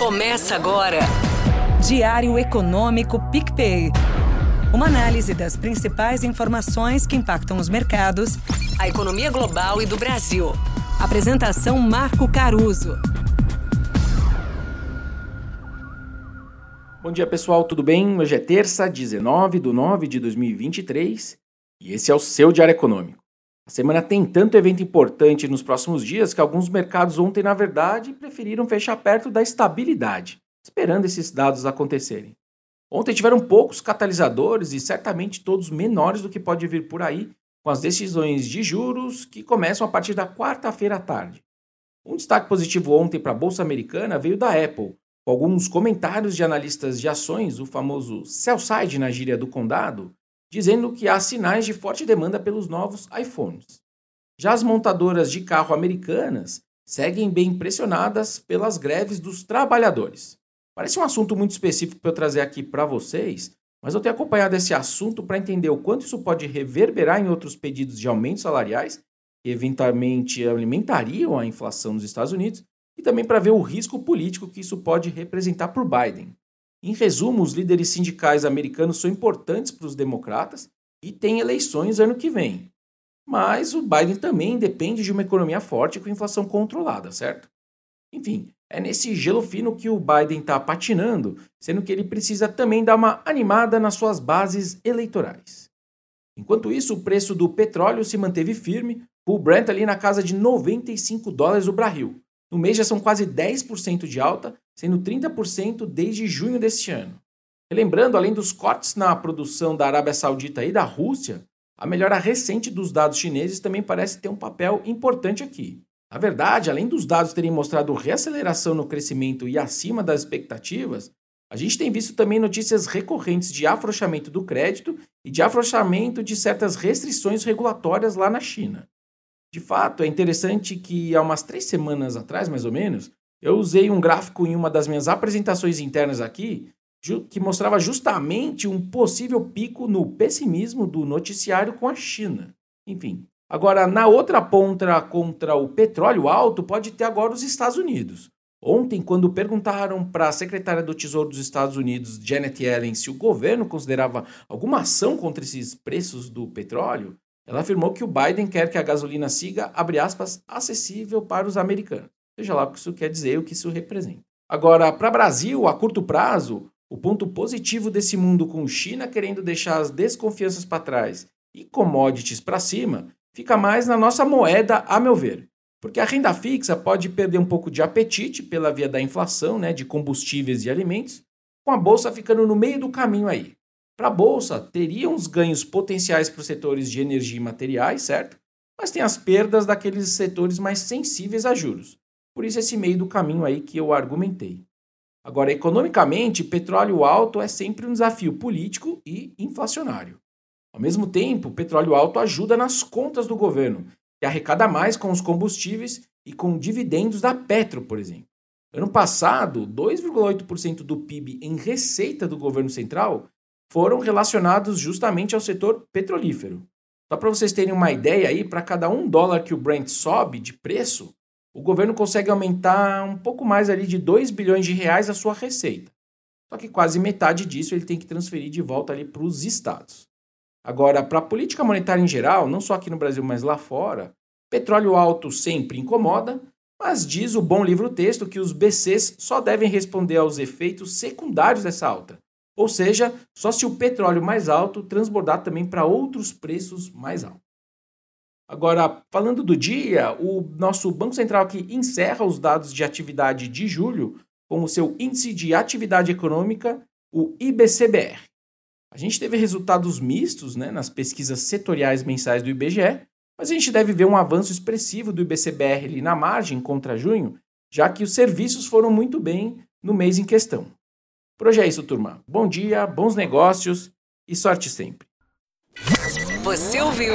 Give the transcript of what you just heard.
Começa agora. Diário Econômico PicPay. Uma análise das principais informações que impactam os mercados, a economia global e do Brasil. Apresentação Marco Caruso. Bom dia, pessoal, tudo bem? Hoje é terça, 19 de 9 de 2023 e esse é o seu Diário Econômico. A semana tem tanto evento importante nos próximos dias que alguns mercados ontem, na verdade, preferiram fechar perto da estabilidade, esperando esses dados acontecerem. Ontem tiveram poucos catalisadores e certamente todos menores do que pode vir por aí, com as decisões de juros que começam a partir da quarta-feira à tarde. Um destaque positivo ontem para a Bolsa Americana veio da Apple, com alguns comentários de analistas de ações, o famoso sell side na gíria do condado, dizendo que há sinais de forte demanda pelos novos iPhones. Já as montadoras de carro americanas seguem bem impressionadas pelas greves dos trabalhadores. Parece um assunto muito específico para eu trazer aqui para vocês, mas eu tenho acompanhado esse assunto para entender o quanto isso pode reverberar em outros pedidos de aumentos salariais, que eventualmente alimentariam a inflação nos Estados Unidos, e também para ver o risco político que isso pode representar por Biden. Em resumo, os líderes sindicais americanos são importantes para os democratas e tem eleições ano que vem. Mas o Biden também depende de uma economia forte com inflação controlada, certo? Enfim, é nesse gelo fino que o Biden está patinando, sendo que ele precisa também dar uma animada nas suas bases eleitorais. Enquanto isso, o preço do petróleo se manteve firme, o Brent ali na casa de 95 dólares o barril. No mês já são quase 10% de alta, sendo 30% desde junho deste ano. Lembrando, além dos cortes na produção da Arábia Saudita e da Rússia, a melhora recente dos dados chineses também parece ter um papel importante aqui. Na verdade, além dos dados terem mostrado reaceleração no crescimento e acima das expectativas, a gente tem visto também notícias recorrentes de afrouxamento do crédito e de afrouxamento de certas restrições regulatórias lá na China. De fato, é interessante que há umas três semanas atrás, mais ou menos, eu usei um gráfico em uma das minhas apresentações internas aqui, que mostrava justamente um possível pico no pessimismo do noticiário com a China. Enfim. Agora, na outra ponta contra o petróleo alto, pode ter agora os Estados Unidos. Ontem, quando perguntaram para a secretária do Tesouro dos Estados Unidos, Janet Yellen, se o governo considerava alguma ação contra esses preços do petróleo, ela afirmou que o Biden quer que a gasolina siga, aspas, acessível para os americanos seja lá o que isso quer dizer, o que isso representa. Agora, para o Brasil, a curto prazo, o ponto positivo desse mundo com China querendo deixar as desconfianças para trás e commodities para cima, fica mais na nossa moeda, a meu ver. Porque a renda fixa pode perder um pouco de apetite pela via da inflação, né, de combustíveis e alimentos, com a bolsa ficando no meio do caminho aí. Para a bolsa, teria uns ganhos potenciais para os setores de energia e materiais, certo? Mas tem as perdas daqueles setores mais sensíveis a juros. Por isso, esse meio do caminho aí que eu argumentei. Agora, economicamente, petróleo alto é sempre um desafio político e inflacionário. Ao mesmo tempo, petróleo alto ajuda nas contas do governo, que arrecada mais com os combustíveis e com dividendos da Petro, por exemplo. Ano passado, 2,8% do PIB em receita do governo central foram relacionados justamente ao setor petrolífero. Só para vocês terem uma ideia aí, para cada um dólar que o Brent sobe de preço, o governo consegue aumentar um pouco mais ali de 2 bilhões de reais a sua receita. Só que quase metade disso ele tem que transferir de volta ali para os estados. Agora, para a política monetária em geral, não só aqui no Brasil, mas lá fora, petróleo alto sempre incomoda, mas diz o bom livro-texto que os BCs só devem responder aos efeitos secundários dessa alta, ou seja, só se o petróleo mais alto transbordar também para outros preços mais altos. Agora, falando do dia, o nosso Banco Central aqui encerra os dados de atividade de julho com o seu índice de atividade econômica, o IBCBR. A gente teve resultados mistos né, nas pesquisas setoriais mensais do IBGE, mas a gente deve ver um avanço expressivo do IBCBR ali na margem contra junho, já que os serviços foram muito bem no mês em questão. Por hoje é isso, turma. Bom dia, bons negócios e sorte sempre. Você ouviu?